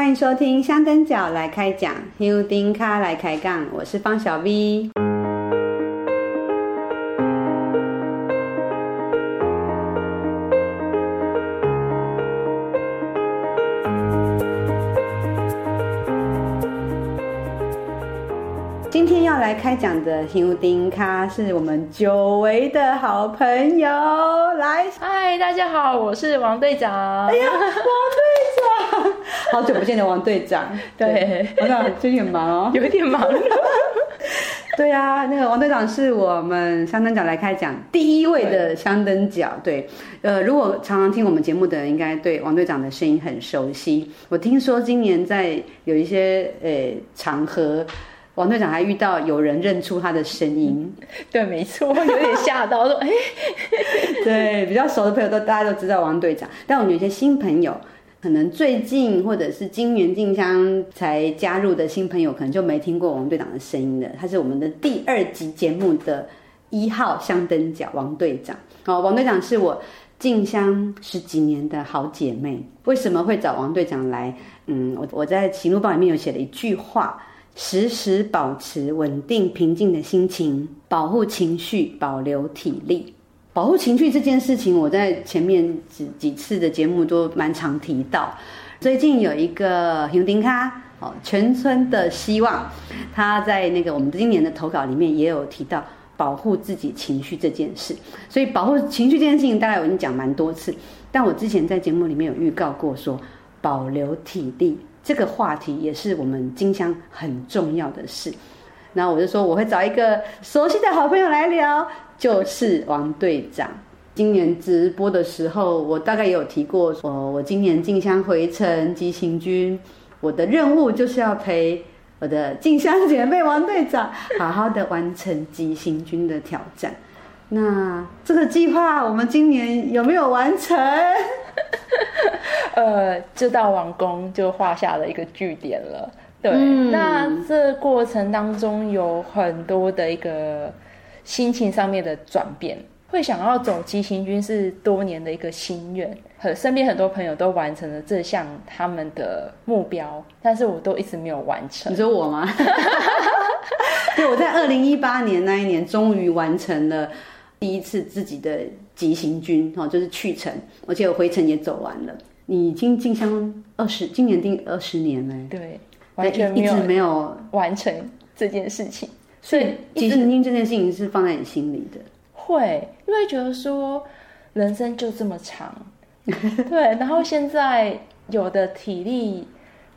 欢迎收听香灯脚来开讲，香灯脚来开杠，我是方小 V。今天要来开讲的香灯脚是我们久违的好朋友，来，嗨，大家好，我是王队长。哎呀，王 好久不见的王队长。对，王队长最近很忙哦，有一点忙。对啊，那个王队长是我们香灯角来开讲第一位的香灯角。对，呃，如果常常听我们节目的人，应该对王队长的声音很熟悉。我听说今年在有一些呃场合。王队长还遇到有人认出他的声音，对，没错，有点吓到，说，哎，对，比较熟的朋友都大家都知道王队长，但我们有些新朋友，可能最近或者是今年进香才加入的新朋友，可能就没听过王队长的声音了。他是我们的第二集节目的一号香灯脚王队长。好，王队长是我进香十几年的好姐妹。为什么会找王队长来？嗯，我我在喜怒报里面有写了一句话。时时保持稳定平静的心情，保护情绪，保留体力。保护情绪这件事情，我在前面几几次的节目都蛮常提到。最近有一个香灯脚哦，全村的希望，他在那个我们今年的投稿里面也有提到保护自己情绪这件事。所以保护情绪这件事情，大概我已经讲蛮多次，但我之前在节目里面有预告过说，保留体力。这个话题也是我们金香很重要的事，然后我就说我会找一个熟悉的好朋友来聊，就是王队长。今年直播的时候，我大概也有提过，我我今年进香回程急行军，我的任务就是要陪我的进香姐妹王队长好好的完成急行军的挑战。那这个计划我们今年有没有完成？呃，就到王宫就画下了一个句点了。对，嗯、那这过程当中有很多的一个心情上面的转变，会想要走急行军是多年的一个心愿，和身边很多朋友都完成了这项他们的目标，但是我都一直没有完成。你说我吗？对，我在二零一八年那一年终于完成了。第一次自己的急行军哦，就是去程，而且我回程也走完了。你已经进香二十，今年第二十年了，对，完全一直没有完成这件事情。所以急行军这件事情是放在你心里的，会因为觉得说人生就这么长，对，然后现在有的体力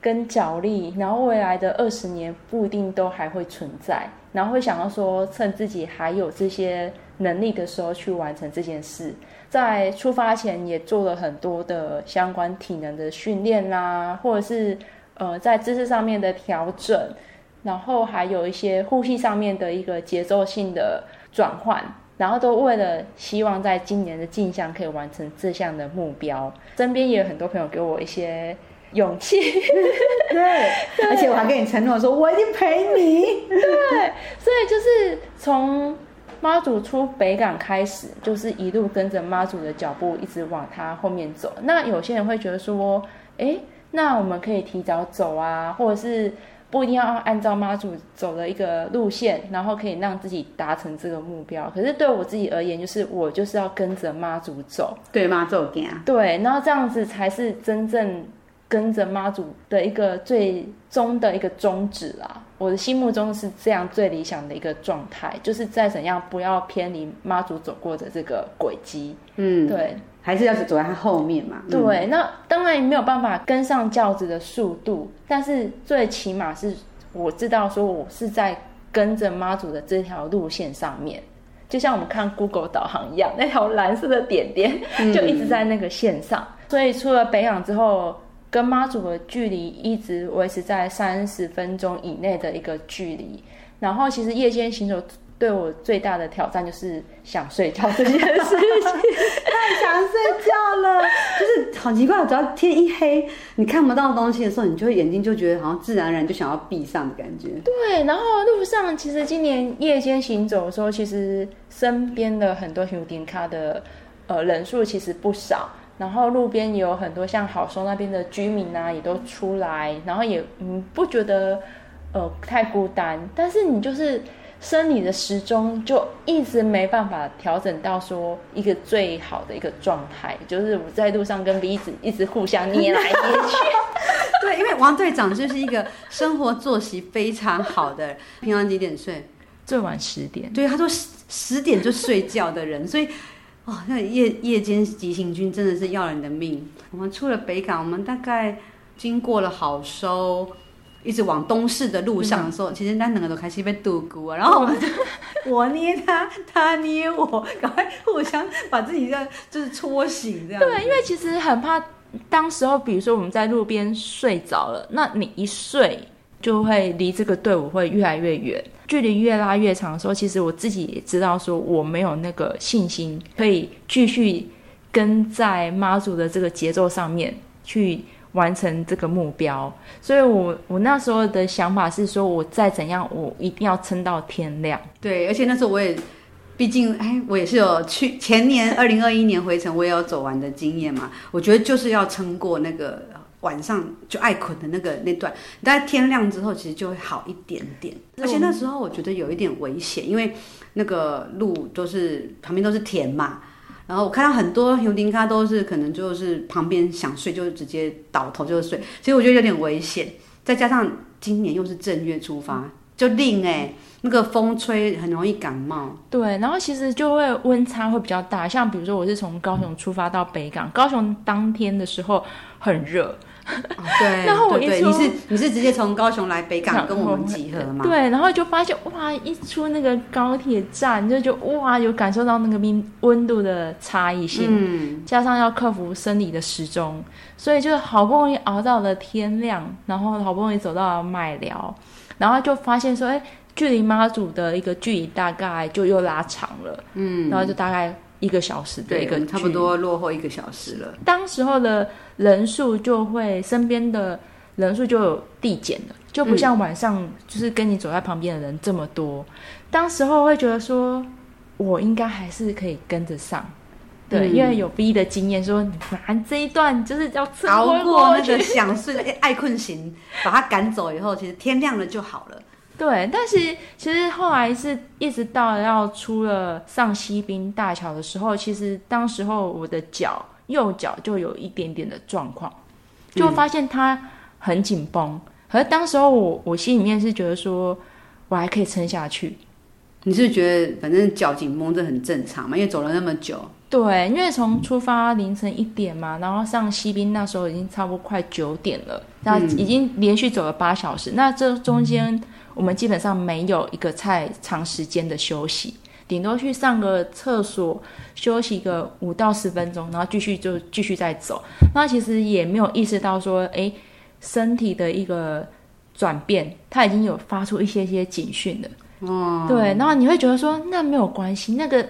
跟脚力，然后未来的二十年不一定都还会存在，然后会想要说趁自己还有这些。能力的时候去完成这件事，在出发前也做了很多的相关体能的训练啦，或者是呃在知识上面的调整，然后还有一些呼吸上面的一个节奏性的转换，然后都为了希望在今年的进香可以完成这项的目标。身边也有很多朋友给我一些勇气，对，对，而且我还跟你承诺说我一定陪你，对，所以就是从。妈祖出北港开始，就是一路跟着妈祖的脚步，一直往他后面走。那有些人会觉得说，哎，那我们可以提早走啊，或者是不一定要按照妈祖走的一个路线，然后可以让自己达成这个目标。可是对我自己而言，就是我就是要跟着妈祖走，对妈祖走，对，然后这样子才是真正。跟着妈祖的一个最终的一个宗旨啦，我的心目中是这样最理想的一个状态，就是再怎样不要偏离妈祖走过的这个轨迹，嗯，对，还是要走在他后面嘛。对，嗯、那当然没有办法跟上轿子的速度，但是最起码是我知道说我是在跟着妈祖的这条路线上面，就像我们看 Google 导航一样，那条蓝色的点点就一直在那个线上，嗯、所以出了北港之后。跟妈祖的距离一直维持在三十分钟以内的一个距离，然后其实夜间行走对我最大的挑战就是想睡觉这件事情，太想睡觉了，就是好奇怪，只要天一黑，你看不到东西的时候，你就会眼睛就觉得好像自然而然就想要闭上的感觉。对，然后路上其实今年夜间行走的时候，其实身边的很多香灯脚的呃人数其实不少。然后路边也有很多像好松那边的居民啊，也都出来，然后也嗯不觉得呃太孤单，但是你就是生理的时钟就一直没办法调整到说一个最好的一个状态，就是我在路上跟鼻子一直互相捏来捏去。对，因为王队长就是一个生活作息非常好的，平常几点睡？最晚十点。对，他说十十点就睡觉的人，所以。哦，那夜夜间急行军真的是要了你的命。我们出了北港，我们大概经过了好收，一直往东市的路上的时候，嗯、其实那两个都开始被堵咕啊。然后我们就 我捏他，他捏我，赶快互相把自己这样就是搓醒这样。对，因为其实很怕，当时候比如说我们在路边睡着了，那你一睡。就会离这个队伍会越来越远，距离越拉越长的时候，其实我自己也知道，说我没有那个信心可以继续跟在妈祖的这个节奏上面去完成这个目标。所以我我那时候的想法是说，我再怎样，我一定要撑到天亮。对，而且那时候我也，毕竟哎，我也是有去前年二零二一年回程，我也有走完的经验嘛。我觉得就是要撑过那个。晚上就爱捆的那个那段，但天亮之后，其实就会好一点点。而且那时候我觉得有一点危险，因为那个路都是旁边都是田嘛，然后我看到很多游丁卡都是可能就是旁边想睡就直接倒头就睡，其实我觉得有点危险。再加上今年又是正月出发，就令哎那个风吹很容易感冒。对，然后其实就会温差会比较大，像比如说我是从高雄出发到北港，高雄当天的时候很热。哦、对，然后我一出，你是你是直接从高雄来北港跟我们集合吗？对，然后就发现哇，一出那个高铁站就就哇，有感受到那个温温度的差异性，嗯，加上要克服生理的时钟，所以就好不容易熬到了天亮，然后好不容易走到了麦寮，然后就发现说，哎，距离妈祖的一个距离大概就又拉长了，嗯，然后就大概。一个小时的一个，差不多落后一个小时了。当时候的人数就会，身边的人数就有递减了，就不像晚上，就是跟你走在旁边的人这么多。嗯、当时候会觉得说，我应该还是可以跟着上，对，嗯、因为有 B 的经验，说你反这一段就是要熬过那个 想睡的爱困型，把他赶走以后，其实天亮了就好了。对，但是其实后来是一直到要出了上西滨大桥的时候，其实当时候我的脚右脚就有一点点的状况，就发现它很紧绷。嗯、可是当时候我我心里面是觉得说，我还可以撑下去。你是，是觉得反正脚紧绷这很正常嘛？因为走了那么久。对，因为从出发凌晨一点嘛，然后上西滨那时候已经差不多快九点了，那已经连续走了八小时，嗯、那这中间。我们基本上没有一个太长时间的休息，顶多去上个厕所，休息个五到十分钟，然后继续就继续再走。那其实也没有意识到说，哎，身体的一个转变，它已经有发出一些些警讯了。哦，对，然后你会觉得说，那没有关系，那个。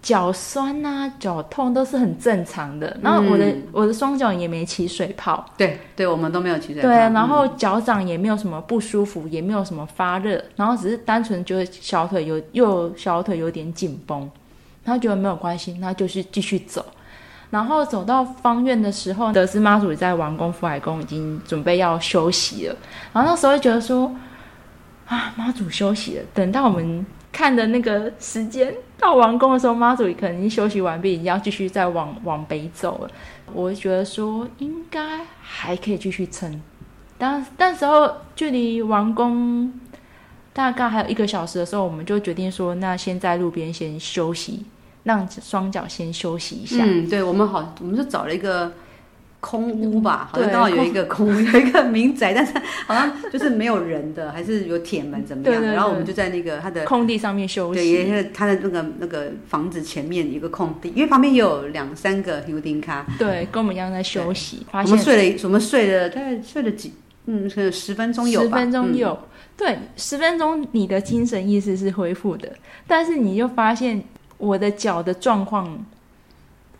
脚酸啊，脚痛都是很正常的。然后我的、嗯、我的双脚也没起水泡，对对，我们都没有起水泡。对，然后脚掌也没有什么不舒服，嗯、也没有什么发热，然后只是单纯觉得小腿有右小腿有点紧绷，然后觉得没有关系，那就是继续走。然后走到方院的时候，得知妈祖在王宫、福海宫已经准备要休息了，然后那时候就觉得说啊，妈祖休息了，等到我们。看的那个时间到王宫的时候，妈祖可能已经休息完毕，已经要继续再往往北走了。我觉得说应该还可以继续撑。当那时候距离王宫大概还有一个小时的时候，我们就决定说，那先在路边先休息，让双脚先休息一下。嗯，对，我们好，我们就找了一个。空屋吧，好像刚好有一个空，屋 有一个民宅，但是好像就是没有人的，还是有铁门怎么样？对对对，然后我们就在那个他的空地上面休息。对，因为他的那个那个房子前面有一个空地，因为旁边也有两三个油丁咖。对，跟我们一样在休息。我们睡了，我们睡了大概睡了几，嗯，可能十分钟有吧。十分钟有，嗯、对，十分钟你的精神意识是恢复的，但是你就发现我的脚的状况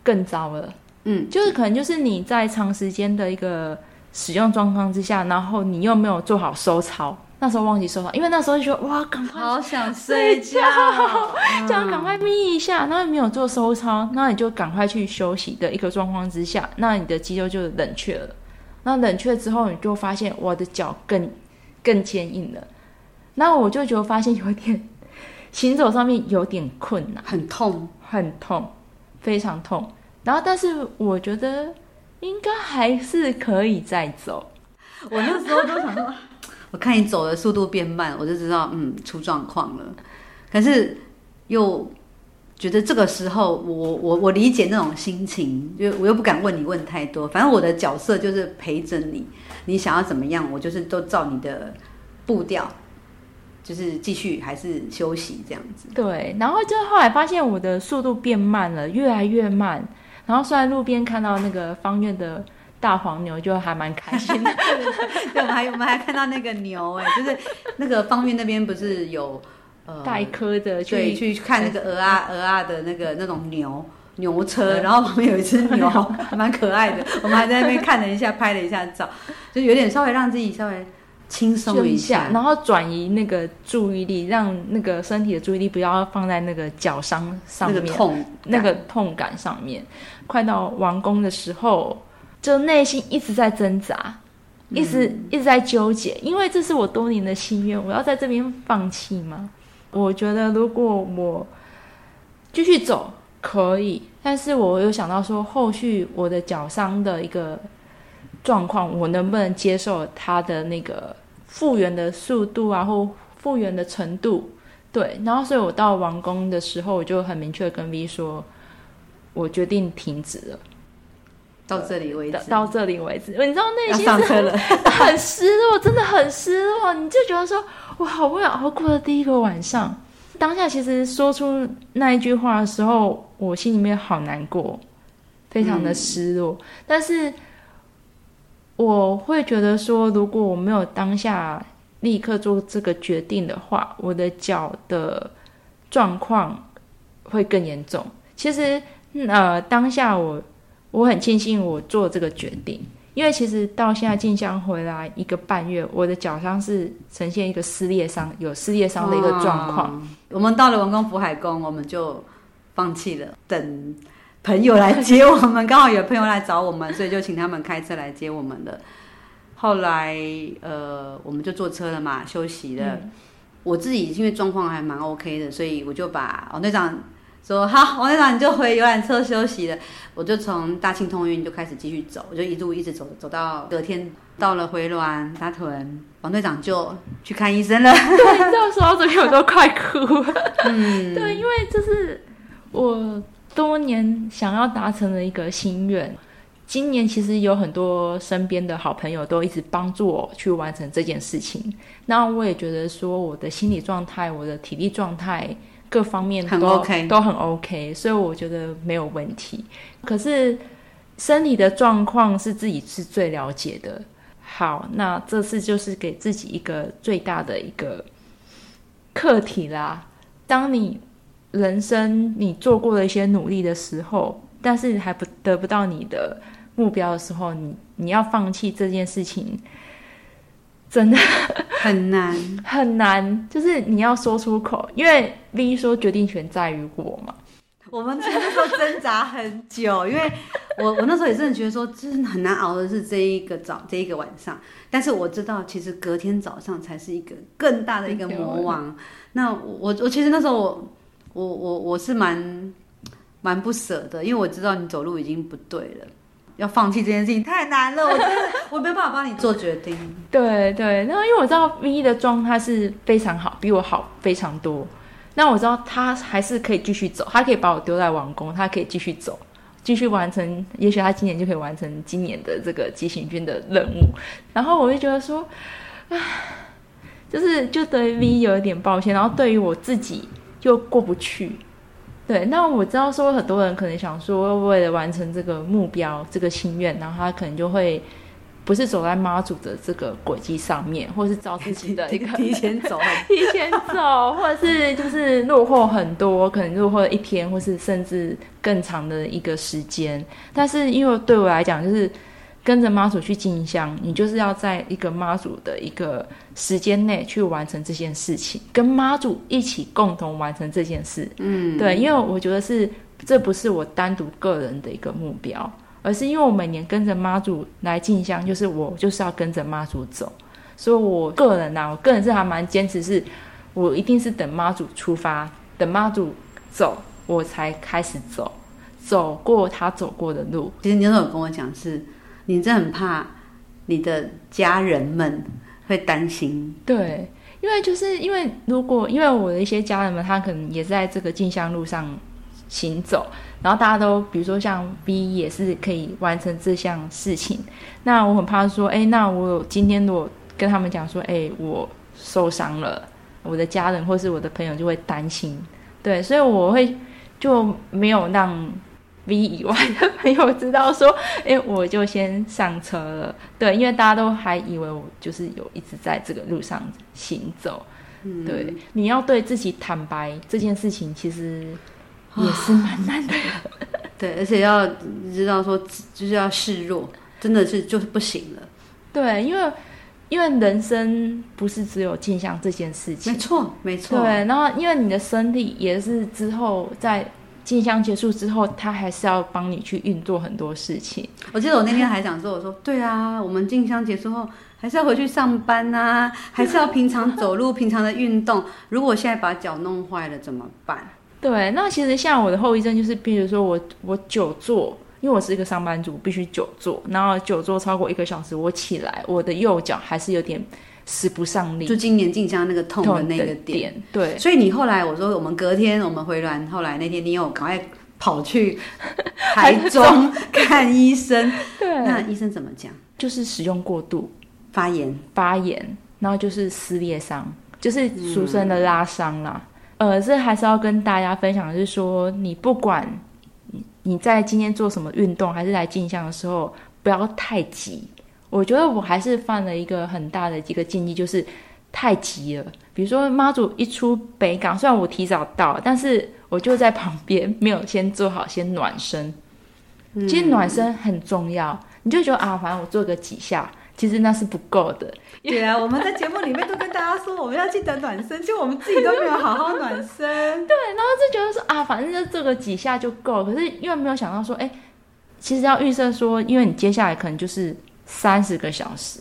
更糟了。嗯，就是可能就是你在长时间的一个使用状况之下，然后你又没有做好收操，那时候忘记收操，因为那时候就觉得哇，赶快好想睡觉，这样赶快眯一下，然后没有做收操，那你就赶快去休息的一个状况之下，那你的肌肉就冷却了。那冷却之后，你就发现我的脚更更坚硬了。那我就觉得发现有点 行走上面有点困难，很痛，很痛，非常痛。然后，但是我觉得应该还是可以再走。我那时候都想说。我看你走的速度变慢，我就知道，嗯，出状况了。可是又觉得这个时候我，我我我理解那种心情，就我又不敢问你问太多。反正我的角色就是陪着你，你想要怎么样，我就是都照你的步调，就是继续还是休息这样子。对，然后就后来发现我的速度变慢了，越来越慢。然后虽然路边看到那个方院的。大黄牛就还蛮开心的，对，我们还我们还看到那个牛哎，就是那个方院那边不是有呃带科的去去看那个鹅啊鹅啊的那个那种牛牛车，然后旁边有一只牛，还蛮可爱的，我们还在那边看了一下，拍了一下照，就有点稍微让自己稍微轻松一下，然后转移那个注意力，让那个身体的注意力不要放在那个脚伤上面，那个痛那个痛感上面。快到完工的时候。就内心一直在挣扎，一直、嗯、一直在纠结，因为这是我多年的心愿，我要在这边放弃吗？我觉得如果我继续走可以，但是我又想到说，后续我的脚伤的一个状况，我能不能接受它的那个复原的速度啊，或复原的程度？对，然后所以我到王宫的时候，我就很明确跟 V 说，我决定停止了。到这里为止，到这里为止。你知道内心是很很失落，真的很失落。你就觉得说，我好不容易熬过了第一个晚上，当下其实说出那一句话的时候，我心里面好难过，非常的失落。嗯、但是我会觉得说，如果我没有当下立刻做这个决定的话，我的脚的状况会更严重。其实，呃，当下我。我很庆幸我做这个决定，因为其实到现在进香回来一个半月，我的脚伤是呈现一个撕裂伤，有撕裂伤的一个状况。我们到了文宫福海宫，我们就放弃了，等朋友来接我们。刚好有朋友来找我们，所以就请他们开车来接我们的。后来呃，我们就坐车了嘛，休息了。嗯、我自己因为状况还蛮 OK 的，所以我就把王队长。说好，王队长你就回游览车休息了。我就从大庆通运就开始继续走，我就一路一直走，走到隔天到了回銮大屯，王队长就去看医生了。对，你知道说到这边我都快哭了。嗯，对，因为就是我多年想要达成的一个心愿。今年其实有很多身边的好朋友都一直帮助我去完成这件事情。那我也觉得说，我的心理状态，我的体力状态。各方面都很 OK，都很 OK，所以我觉得没有问题。可是身体的状况是自己是最了解的。好，那这次就是给自己一个最大的一个课题啦。当你人生你做过了一些努力的时候，但是还不得不到你的目标的时候，你你要放弃这件事情。真的很难，很难，就是你要说出口，因为 V 说决定权在于我嘛。我们其实那时候挣扎很久，因为我 我那时候也真的觉得说，真的很难熬的是这一个早这一个晚上。但是我知道，其实隔天早上才是一个更大的一个魔王。那我我其实那时候我我我我是蛮蛮不舍的，因为我知道你走路已经不对了。要放弃这件事情太难了，我真的 我没办法帮你做决定。对对，然后因为我知道 V 的状态是非常好，比我好非常多。那我知道他还是可以继续走，他可以把我丢在王宫，他可以继续走，继续完成。也许他今年就可以完成今年的这个急行军的任务。然后我就觉得说，唉，就是就对 V 有一点抱歉，然后对于我自己又过不去。对，那我知道说很多人可能想说，为了完成这个目标、这个心愿，然后他可能就会不是走在妈祖的这个轨迹上面，或是照自己的一个 提前走，提前走，或者是就是落后很多，可能落后一天，或是甚至更长的一个时间。但是因为对我来讲，就是跟着妈祖去进香，你就是要在一个妈祖的一个时间内去完成这件事情，跟妈祖一起共同完成这件事。嗯，对，因为我觉得是这不是我单独个人的一个目标，而是因为我每年跟着妈祖来进香，就是我就是要跟着妈祖走，所以我个人呐、啊，我个人是还蛮坚持是，我一定是等妈祖出发，等妈祖走，我才开始走，走过他走过的路。其实你有跟我讲是。你真的很怕你的家人们会担心，对，因为就是因为如果因为我的一些家人们，他可能也在这个进香路上行走，然后大家都比如说像 B 也是可以完成这项事情，那我很怕说，哎，那我今天如果跟他们讲说，哎，我受伤了，我的家人或是我的朋友就会担心，对，所以我会就没有让。V 以外的朋友知道说，哎，我就先上车了。对，因为大家都还以为我就是有一直在这个路上行走。嗯，对，你要对自己坦白这件事情，其实也是蛮难的。对，而且要知道说，就是要示弱，真的是就是不行了。对，因为因为人生不是只有镜像这件事情，没错，没错。对，然后因为你的身体也是之后在。进香结束之后，他还是要帮你去运作很多事情。我记得我那天还想说，我说对啊，我们进香结束后还是要回去上班啊，还是要平常走路、平常的运动。如果现在把脚弄坏了怎么办？对，那其实像我的后遗症就是，比如说我我久坐，因为我是一个上班族，必须久坐，然后久坐超过一个小时，我起来我的右脚还是有点。使不上力，就今年进香那个痛的那个点，点，对。所以你后来我说我们隔天我们回銮，后来那天你有赶快跑去台中 看医生，对。那医生怎么讲？就是使用过度，发炎，发炎，然后就是撕裂伤，就是俗称的拉伤啦。嗯、呃，这还是要跟大家分享的是说，你不管你在今天做什么运动，还是来进香的时候，不要太急。我觉得我还是犯了一个很大的一个禁忌，就是太急了。比如说妈祖一出北港，虽然我提早到，但是我就在旁边，没有先做好先暖身。其实暖身很重要，你就觉得啊，反正我做个几下，其实那是不够的。对啊，我们在节目里面都跟大家说，我们要记得暖身，就我们自己都没有好好暖身。对，然后就觉得说啊，反正就做个几下就够。可是因为没有想到说，哎，其实要预设说，因为你接下来可能就是。三十个小时，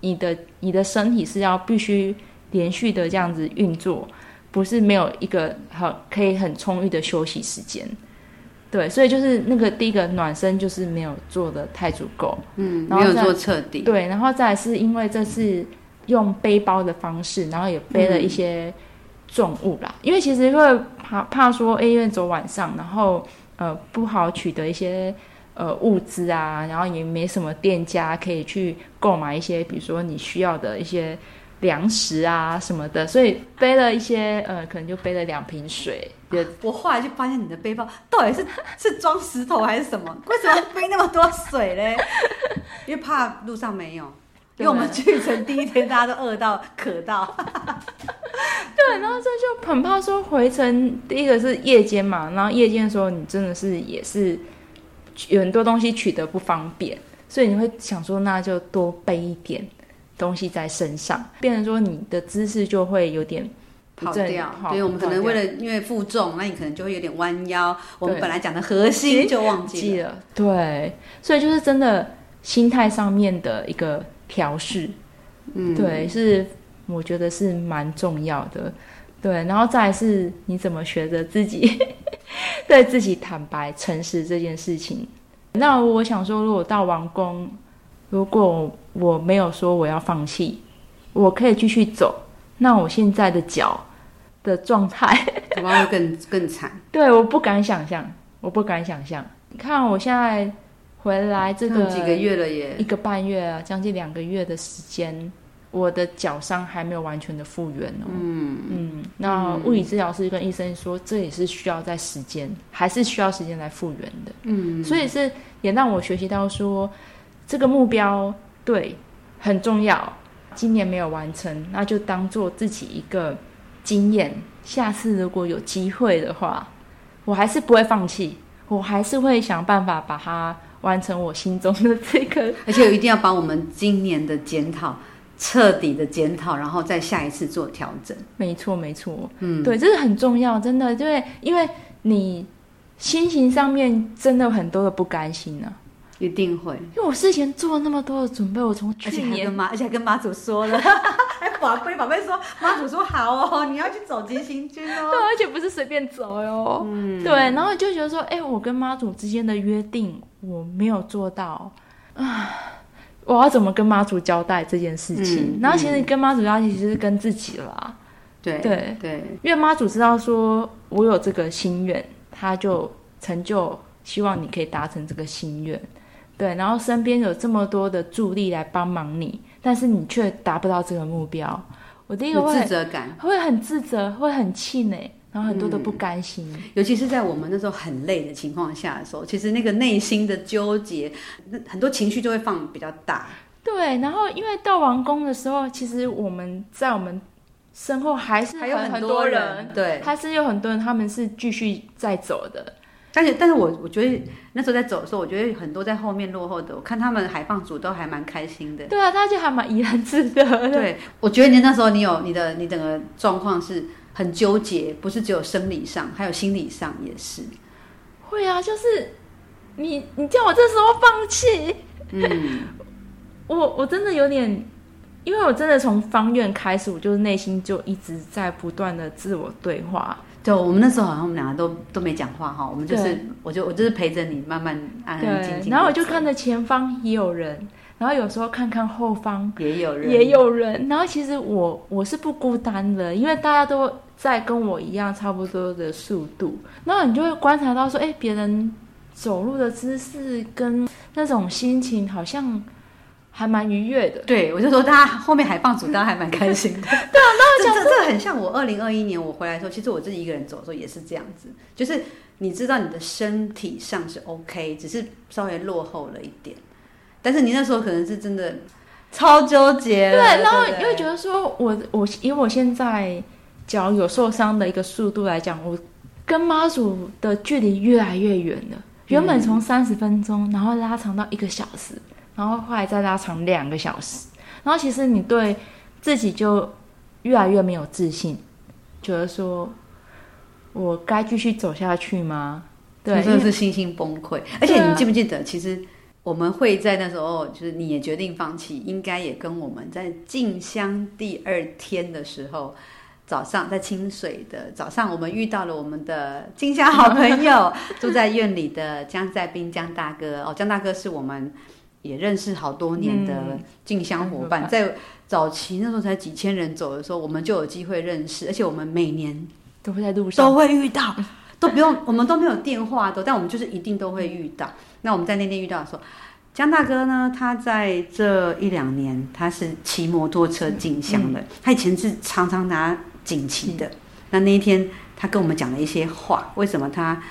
你的你的身体是要必须连续的这样子运作，不是没有一个很可以很充裕的休息时间。对，所以就是那个第一个暖身就是没有做的太足够，嗯，然后没有做彻底。对，然后再来是因为这是用背包的方式，然后也背了一些重物啦，嗯、因为其实会怕怕说，哎，因为走晚上，然后呃不好取得一些。呃，物资啊，然后也没什么店家可以去购买一些，比如说你需要的一些粮食啊什么的，所以背了一些，呃，可能就背了两瓶水。啊、我后来就发现你的背包到底是 是装石头还是什么？为什么背那么多水嘞？因为怕路上没有，因为我们去程第一天大家都饿到渴到。对，然后这就很怕说回程，第一个是夜间嘛，然后夜间的时候你真的是也是。有很多东西取得不方便，所以你会想说，那就多背一点东西在身上，变成说你的姿势就会有点跑掉。所以我们可能为了因为负重，那你可能就会有点弯腰。我们本来讲的核心就忘记了。对，所以就是真的心态上面的一个调试，嗯，对，是我觉得是蛮重要的。对，然后再来是你怎么学着自己。对自己坦白、诚实这件事情，那我想说，如果到王宫，如果我没有说我要放弃，我可以继续走，那我现在的脚的状态，恐怕会更更惨。对，我不敢想象，我不敢想象。你看我现在回来这个几个月了耶，一个半月啊，将近两个月的时间。我的脚伤还没有完全的复原哦。嗯嗯，那物理治疗师跟医生说，这也是需要在时间，还是需要时间来复原的。嗯，所以是也让我学习到说，这个目标对很重要。今年没有完成，那就当做自己一个经验。下次如果有机会的话，我还是不会放弃，我还是会想办法把它完成我心中的这个。而且我一定要把我们今年的检讨彻底的检讨，然后再下一次做调整。没错，没错，嗯，对，这是很重要，真的，对，因为你心情上面真的有很多的不甘心呢、啊。一定会，因为我事前做了那么多的准备，我从去年妈，而且还跟妈祖说了，还宝贝宝贝说，妈祖说好哦，你要去走急行军哦，对，而且不是随便走哟，嗯，对，然后就觉得说，哎、欸，我跟妈祖之间的约定我没有做到。啊，我要怎么跟妈祖交代这件事情？嗯、然后其实跟妈祖交代其实是跟自己啦，对对。对，因为妈祖知道说我有这个心愿，他就成就，希望你可以达成这个心愿。对，然后身边有这么多的助力来帮忙你，但是你却达不到这个目标，我第一个会自责感，会很自责，会很气馁，然后很多的不甘心，嗯。尤其是在我们那时候很累的情况下的时候，其实那个内心的纠结，很多情绪就会放比较大。对，然后因为到王宫的时候，其实我们在我们身后还是还有很多人，对，还是有很多人，他们是继续在走的。但是，但是我我觉得那时候在走的时候，我觉得很多在后面落后的，我看他们海放组都还蛮开心的。对啊，他就还蛮怡然自得的。对，我觉得你那时候你有你的你整个状况是很纠结，不是只有生理上，还有心理上也是。会啊，就是你你叫我这时候放弃，嗯，我我真的有点，因为我真的从方院开始，我就是内心就一直在不断的自我对话。对，我们那时候好像我们两个都都没讲话哈，我们就是，我就我就是陪着你慢慢安安静静。然后我就看着前方也有人，然后有时候看看后方也有人，也有人。然后其实我我是不孤单的，因为大家都在跟我一样差不多的速度。然后你就会观察到说，哎，别人走路的姿势跟那种心情好像。还蛮愉悦的，对，我就说大家后面海放组，大家还蛮开心的。对啊，那这这这很像我二零二一年我回来的时候，其实我自己一个人走的时候也是这样子，就是你知道你的身体上是 OK，只是稍微落后了一点，但是你那时候可能是真的超纠结。对，然后因为觉得说我我以我现在脚有受伤的一个速度来讲，我跟妈祖的距离越来越远了，原本从三十分钟，然后拉长到一个小时。然后后来再拉长两个小时，然后其实你对自己就越来越没有自信，觉得说我该继续走下去吗？对，真的是信心崩溃。而且你记不记得，其实我们会在那时候，就是你也决定放弃，应该也跟我们在进香第二天的时候，早上在清水的早上，我们遇到了我们的进香好朋友，住在院里的江在斌江大哥。哦，江大哥是我们。也认识好多年的进香伙伴，嗯、在早期那时候才几千人走的时候，我们就有机会认识，而且我们每年都会在路上都会遇到，都不用 我们都没有电话都，但我们就是一定都会遇到。那我们在那天遇到的时候，江大哥呢，他在这一两年他是骑摩托车进香的，嗯、他以前是常常拿锦旗的。嗯、那那一天他跟我们讲了一些话，为什么他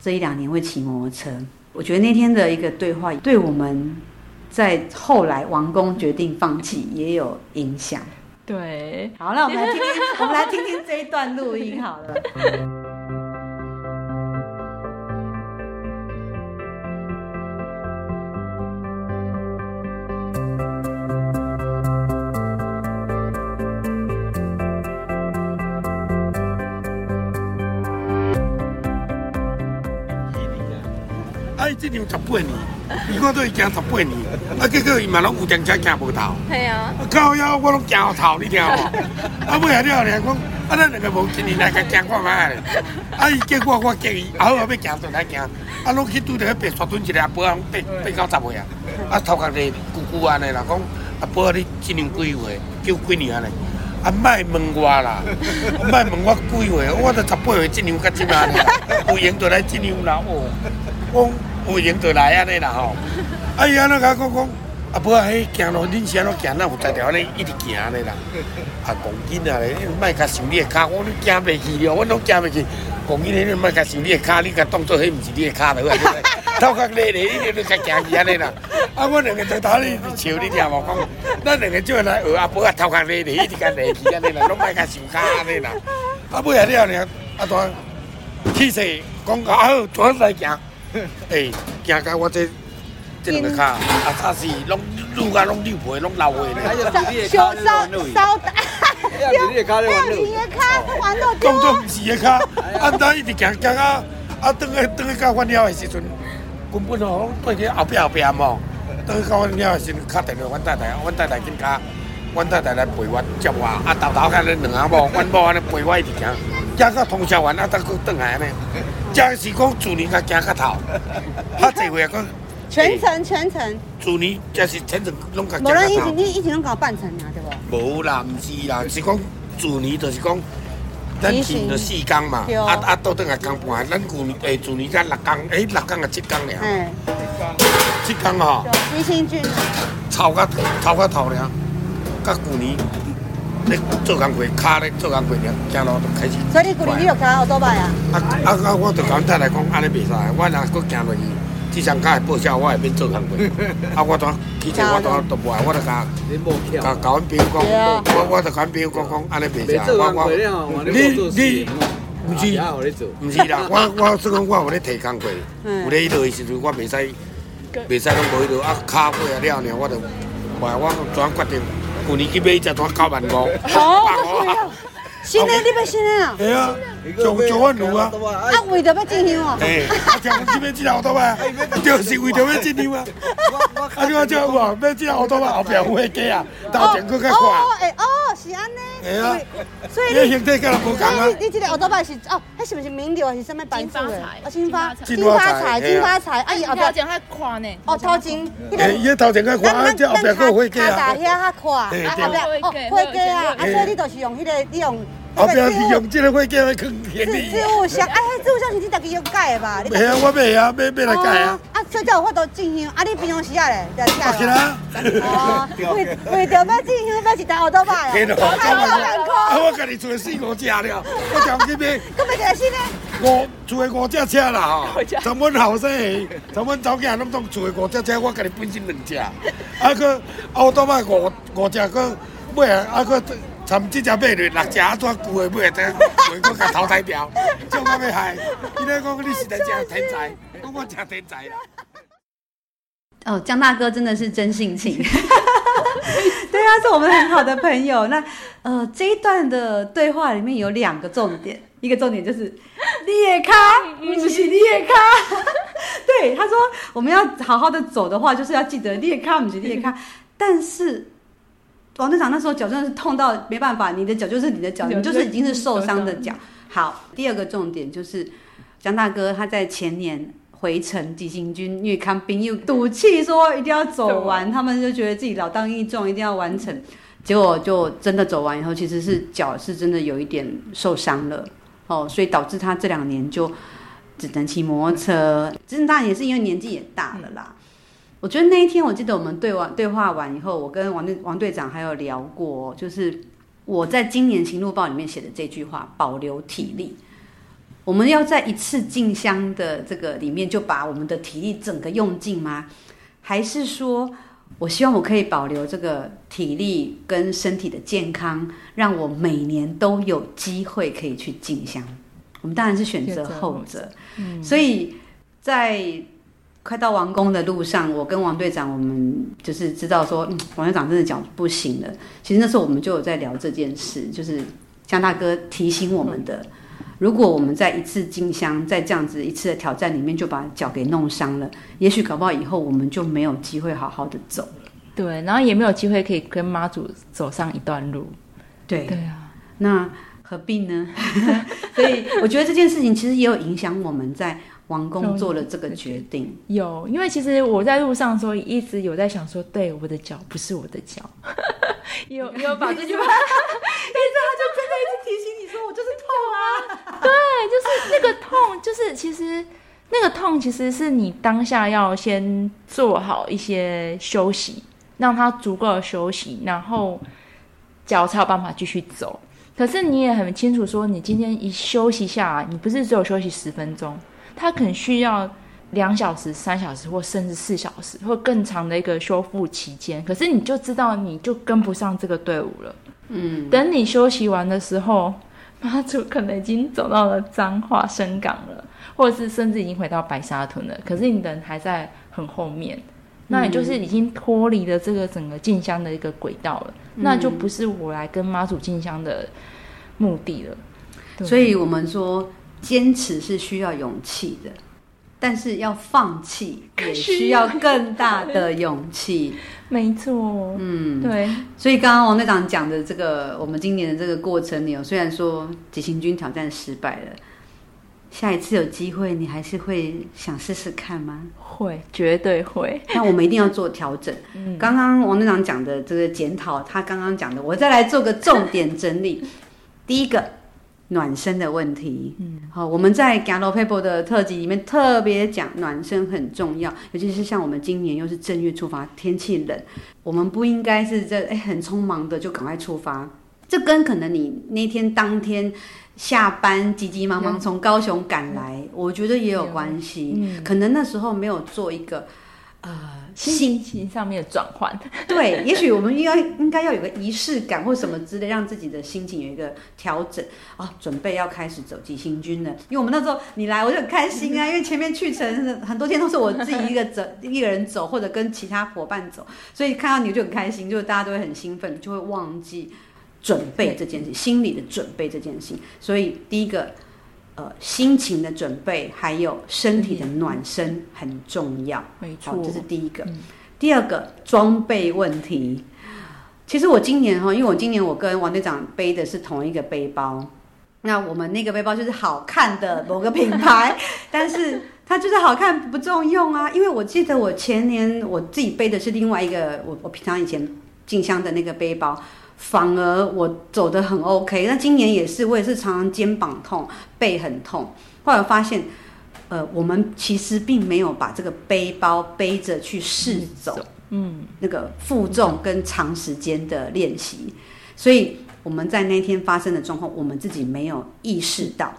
这一两年会骑摩托车？我觉得那天的一个对话对我们。在后来，王宫决定放弃，也有影响。对，好，那我们来听听，我们来听听这一段录音好了。这场十八年，你看都伊行十八年，啊，结果伊嘛拢有电车行无头。系啊。靠腰，我拢行头，你听无？啊，尾下了咧，讲啊，咱两个无一年来个行看觅咧。啊，伊结果我建议，后后要行就来行，啊，拢去拄着迄白沙墩一个阿伯，拢八八九十岁啊。啊，头壳咧咕咕安尼啦，讲阿伯你今年几岁？叫几年安尼？啊，莫问我啦，莫问我几岁？我都十八岁，今年甲即嘛呢？有闲就来，今年啦哦，讲。有闲就来安尼啦吼，哎呀，那甲讲讲，啊无啊，迄行路恁先拢行，那有才条安尼一直行安尼啦。啊，讲紧啊咧，莫甲想你个骹，我你行袂去了，我拢行袂去。你莫甲想你个骹，你甲当作迄毋是你个骹了。头壳咧咧，你着甲行去安尼啦。啊，我两个在头咧笑你听无讲，咱两个就来学阿婆啊头壳咧咧，一直甲咧去安尼啦，拢莫甲想骹安尼啦。啊，尾下了呢，啊当气势讲好，转来行。哎，行到我这这两个卡，啊，早是拢愈加拢溜皮，拢老的咧。烧 烧烧的，有有卡，玩到丢。当作唔是的卡，啊，当一直行行啊，啊，等下等下到阮了的时阵，根本哦，对去后壁后壁嘛。等到阮了的时阵，敲电话阮太太，阮太太紧卡，阮太太来陪我接我，啊，豆豆开咧两下某，阮某安尼陪我一直行，行到通宵完，啊，等佫转来安尼。这是讲主年才行较头，较济回讲。全程全程，主年就是全程拢甲。无人以前你以前拢搞半程啊，对不？无啦，毋是啦，是讲主年就是讲，咱前了四工嘛，啊啊倒转来工半，咱旧年诶主年才六工，诶六工啊七工了。嗯。七工吼。宜兴郡。头壳头壳头俩，甲旧年咧做工过，卡咧做工过了，走路就开始。所以你旧年你有开奥多摆啊？啊啊啊！我就讲太太讲，安尼袂使，我若佫行落去。即双卡会报销，我会免做工过。啊，我当其实我当都无爱，我就甲甲甲阮 朋友讲，我我就甲阮朋友讲讲，安尼袂使。我我你你毋是毋是啦，我我说讲我有咧提工过，有咧迄落的时阵，我袂使袂使拢无迄落啊，卡过啊了呢，我就话我怎决定，旧年去买一只单九万五，百五。新的你买新的啊？系啊，上上万路啊！啊，为着要进香哦。哎，啊，听讲这边这奥多麦，就是为着要进香啊！啊，你话这有无？要这奥多麦后边有会计啊？头前佫较快。哦，哎，哦，是安尼。系啊，所以你形态敢若无共啊？你你这个奥多麦是哦，迄是不是名流还是什么版字的？啊，金发金发财，金发财。啊，伊后边头前较宽呢。哦，头前。哎，伊头前较宽，啊，这后边佫有会计啊。大遐较宽，啊，后边哦，会计啊，啊，所以你就是用迄个，你用。后壁是用这个会计来坑钱的。置物箱，哎，置物箱是你自己要改的吧？没啊，我买啊，买买来改啊。啊，所以才有法度进香。啊，你平常时啊嘞，在家。是啦。为为着要进香，买一台奥多麦啊。天啊！啊，我家己做四五只了，我讲这边。搁买一个新的。五做五只车啦吼，从阮后生，从阮早囝拢总做五只车，我家己本身两只。啊，搁奥多麦五五只搁买啊，啊搁。参这只买六只啊，怎久的买的，袂搁甲淘汰掉，叫我要害。伊咧讲你是在真天才，讲我真天才啦。哦，江大哥真的是真性情，对啊，是我们很好的朋友。那呃，这一段的对话里面有两个重点，一个重点就是你也卡，不是你也卡。对，他说我们要好好的走的话，就是要记得你也卡，不是你也卡。但是。王队长那时候脚真的是痛到没办法，你的脚就是你的脚，你就是已经是受伤的脚。好，第二个重点就是江大哥他在前年回程急行军，因为康兵又赌气说一定要走完，他们就觉得自己老当益壮，一定要完成，结果就真的走完以后，其实是脚是真的有一点受伤了哦，所以导致他这两年就只能骑摩托车，真的当然也是因为年纪也大了啦。我觉得那一天，我记得我们对完对话完以后，我跟王队王队长还有聊过，就是我在今年行路报里面写的这句话：保留体力。我们要在一次进香的这个里面就把我们的体力整个用尽吗？还是说我希望我可以保留这个体力跟身体的健康，让我每年都有机会可以去进香？我们当然是选择后者。嗯，所以在。快到王宫的路上，我跟王队长，我们就是知道说，嗯，王队长真的脚不行了。其实那时候我们就有在聊这件事，就是江大哥提醒我们的，如果我们在一次进香，在这样子一次的挑战里面就把脚给弄伤了，也许搞不好以后我们就没有机会好好的走了。对，然后也没有机会可以跟妈祖走上一段路。对，对啊，那何必呢？所以我觉得这件事情其实也有影响我们在。王宫做了这个决定，有，因为其实我在路上的时候一直有在想说，对，我的脚不是我的脚，有 有把这句话，但是他就真的一直提醒你说，我就是痛啊，对，就是那个痛，就是其实那个痛其实是你当下要先做好一些休息，让他足够的休息，然后脚才有办法继续走。可是你也很清楚说，你今天一休息下来，你不是只有休息十分钟。他可能需要两小时、三小时，或甚至四小时，或更长的一个修复期间。可是你就知道，你就跟不上这个队伍了。嗯，等你休息完的时候，妈祖可能已经走到了彰化深港了，或者是甚至已经回到白沙屯了。可是你的人还在很后面，那你就是已经脱离了这个整个进香的一个轨道了，嗯、那就不是我来跟妈祖进香的目的了。所以我们说，坚持是需要勇气的，但是要放弃 也需要更大的勇气。没错，嗯，对。所以刚刚王队长讲的这个，我们今年的这个过程里，有虽然说急行军挑战失败了。下一次有机会，你还是会想试试看吗？会，绝对会。那我们一定要做调整。嗯，刚刚王队长讲的这个检讨，他刚刚讲的，我再来做个重点整理。第一个，暖身的问题。嗯，好，我们在 Gallo Paper 的特辑里面特别讲暖身很重要，尤其是像我们今年又是正月出发，天气冷，我们不应该是在哎很匆忙的就赶快出发。这跟可能你那天当天。下班急急忙忙从高雄赶来，我觉得也有关系。嗯，可能那时候没有做一个呃心情上面的转换。对，也许我们应该应该要有个仪式感或什么之类，让自己的心情有一个调整啊，准备要开始走急行军了。因为我们那时候你来，我就很开心啊，因为前面去程很多天都是我自己一个走一个人走，或者跟其他伙伴走，所以看到你就很开心，就大家都会很兴奋，就会忘记。准备这件事，心理的准备这件事，所以第一个，呃，心情的准备，还有身体的暖身很重要，没错，这是第一个。嗯、第二个装备问题，其实我今年哈，因为我今年我跟王队长背的是同一个背包，那我们那个背包就是好看的某个品牌，但是它就是好看不重用啊，因为我记得我前年我自己背的是另外一个，我我平常以前进香的那个背包。反而我走得很 OK，那今年也是，我也是常常肩膀痛、背很痛。后来发现，呃，我们其实并没有把这个背包背着去试走，嗯，那个负重跟长时间的练习，所以我们在那天发生的状况，我们自己没有意识到。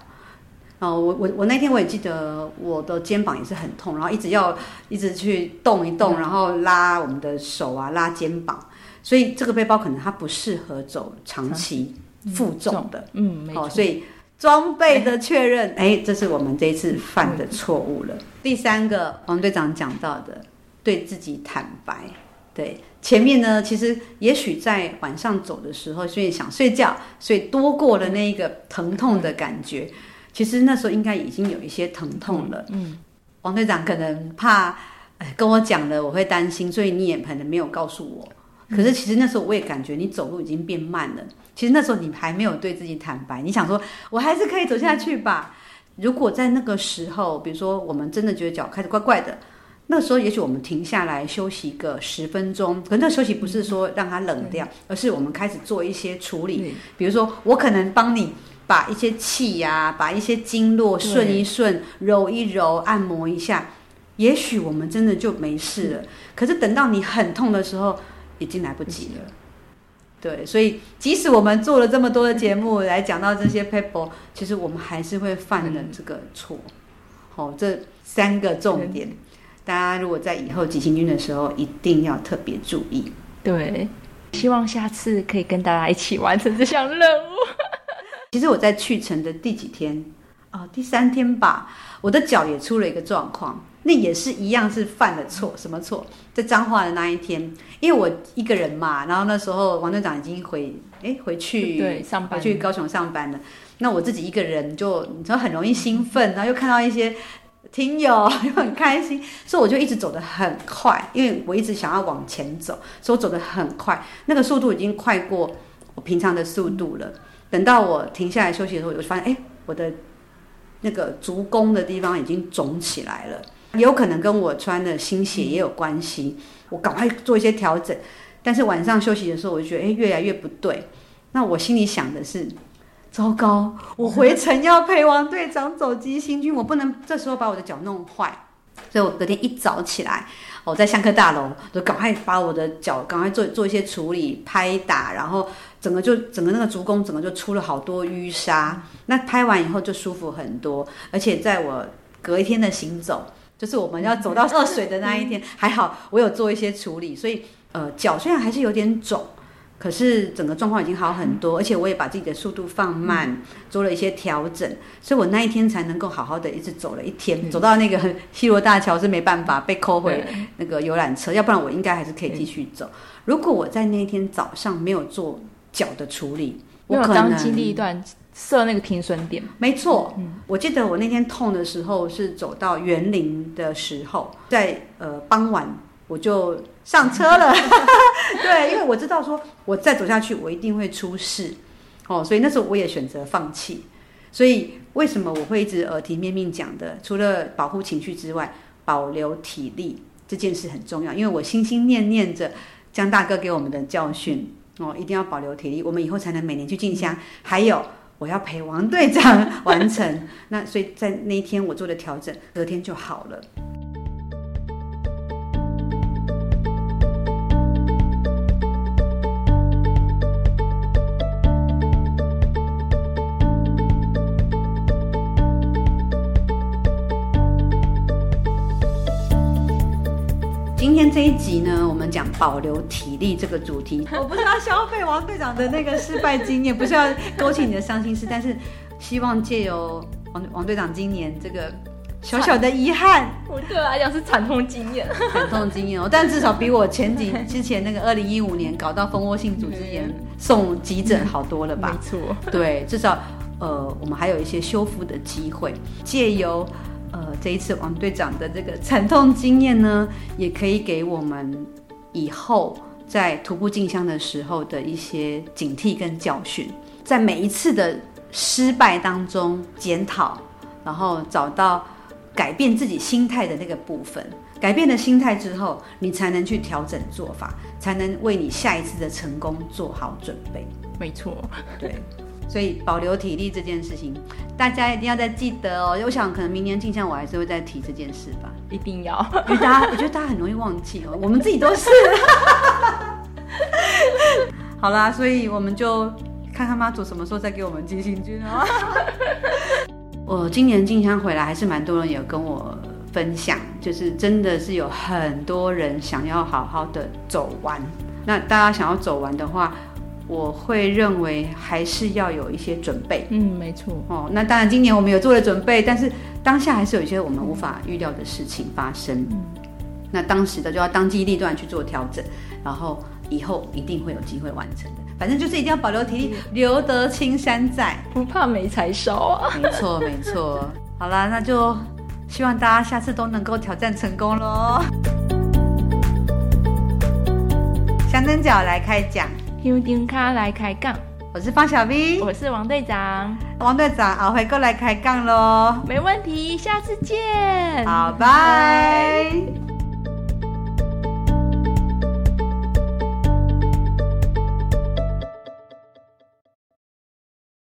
哦，我我我那天我也记得，我的肩膀也是很痛，然后一直要一直去动一动，然后拉我们的手啊，拉肩膀。所以这个背包可能它不适合走长期负重的，嗯，没错。所以装备的确认，哎，这是我们这一次犯的错误了。第三个，王队长讲到的，对自己坦白。对，前面呢，其实也许在晚上走的时候，所以想睡觉，所以多过了那一个疼痛的感觉。其实那时候应该已经有一些疼痛了。嗯，王队长可能怕，哎，跟我讲了，我会担心，所以你也可能没有告诉我。可是其实那时候我也感觉你走路已经变慢了。其实那时候你还没有对自己坦白，你想说我还是可以走下去吧。如果在那个时候，比如说我们真的觉得脚开始怪怪的，那时候也许我们停下来休息个十分钟。可能那休息不是说让它冷掉，而是我们开始做一些处理。比如说我可能帮你把一些气呀，把一些经络顺一顺，揉一揉，按摩一下，也许我们真的就没事了。可是等到你很痛的时候，已经来不及了，对，所以即使我们做了这么多的节目来讲到这些 paper，其实我们还是会犯了这个错。好，这三个重点，大家如果在以后急行军的时候，一定要特别注意。对，希望下次可以跟大家一起完成这项任务。其实我在去程的第几天哦？第三天吧，我的脚也出了一个状况。那也是一样，是犯了错。什么错？在彰化的那一天，因为我一个人嘛，然后那时候王队长已经回，哎，回去对上班，回去高雄上班了。那我自己一个人就，你知道很容易兴奋，然后又看到一些听友，又很开心，所以我就一直走得很快，因为我一直想要往前走，所以我走得很快，那个速度已经快过我平常的速度了。等到我停下来休息的时候，我就发现，哎，我的那个足弓的地方已经肿起来了。有可能跟我穿的新鞋也有关系，我赶快做一些调整。但是晚上休息的时候，我就觉得哎，越来越不对。那我心里想的是，糟糕，我回程要陪王队长走急行军，我不能这时候把我的脚弄坏。所以我隔天一早起来，我在香客大楼就赶快把我的脚赶快做做一些处理，拍打，然后整个就整个那个足弓整个就出了好多淤沙。那拍完以后就舒服很多，而且在我隔一天的行走。就是我们要走到 二水的那一天，还好我有做一些处理，所以呃脚虽然还是有点肿，可是整个状况已经好很多，而且我也把自己的速度放慢，嗯、做了一些调整，所以我那一天才能够好好的一直走了一天，嗯、走到那个西罗大桥是没办法被扣回那个游览车，要不然我应该还是可以继续走。如果我在那一天早上没有做脚的处理，我可能经历一段设那个停损点，没错，嗯、我记得我那天痛的时候是走到园林的时候，在呃傍晚。我就上车了，对，因为我知道说我再走下去，我一定会出事，哦，所以那时候我也选择放弃。所以为什么我会一直耳提面命讲的？除了保护情绪之外，保留体力这件事很重要，因为我心心念念着江大哥给我们的教训哦，一定要保留体力，我们以后才能每年去进香。还有，我要陪王队长完成。那所以在那一天我做的调整，隔天就好了。天这一集呢，我们讲保留体力这个主题。我不是要消费王队长的那个失败经验，不是要勾起你的伤心事，但是希望借由王王队长今年这个小小的遗憾，我对我来讲是惨痛经验，惨痛经验哦。但至少比我前几之前那个二零一五年搞到蜂窝性组织炎送急诊好多了吧？没错，对，至少呃，我们还有一些修复的机会，借由。呃，这一次王队长的这个惨痛经验呢，也可以给我们以后在徒步进香的时候的一些警惕跟教训，在每一次的失败当中检讨，然后找到改变自己心态的那个部分。改变了心态之后，你才能去调整做法，才能为你下一次的成功做好准备。没错，对。所以保留体力这件事情，大家一定要再记得哦。我想可能明年进香我还是会再提这件事吧。一定要，因为大家我觉得大家很容易忘记哦，我们自己都是。好啦，所以我们就看看妈祖什么时候再给我们寄行军哦。我今年进香回来，还是蛮多人有跟我分享，就是真的是有很多人想要好好的走完。那大家想要走完的话，我会认为还是要有一些准备，嗯，没错哦。那当然，今年我们有做了准备，但是当下还是有一些我们无法预料的事情发生。嗯，那当时的就要当机立断去做调整，然后以后一定会有机会完成的。反正就是一定要保留体力，留得青山在，不怕没柴烧啊。没错，没错。好啦，那就希望大家下次都能够挑战成功喽。香灯脚来开讲。香丁卡来开杠，我是方小 V，我是王队长，王队长，后回过来开杠喽，没问题，下次见，好，拜。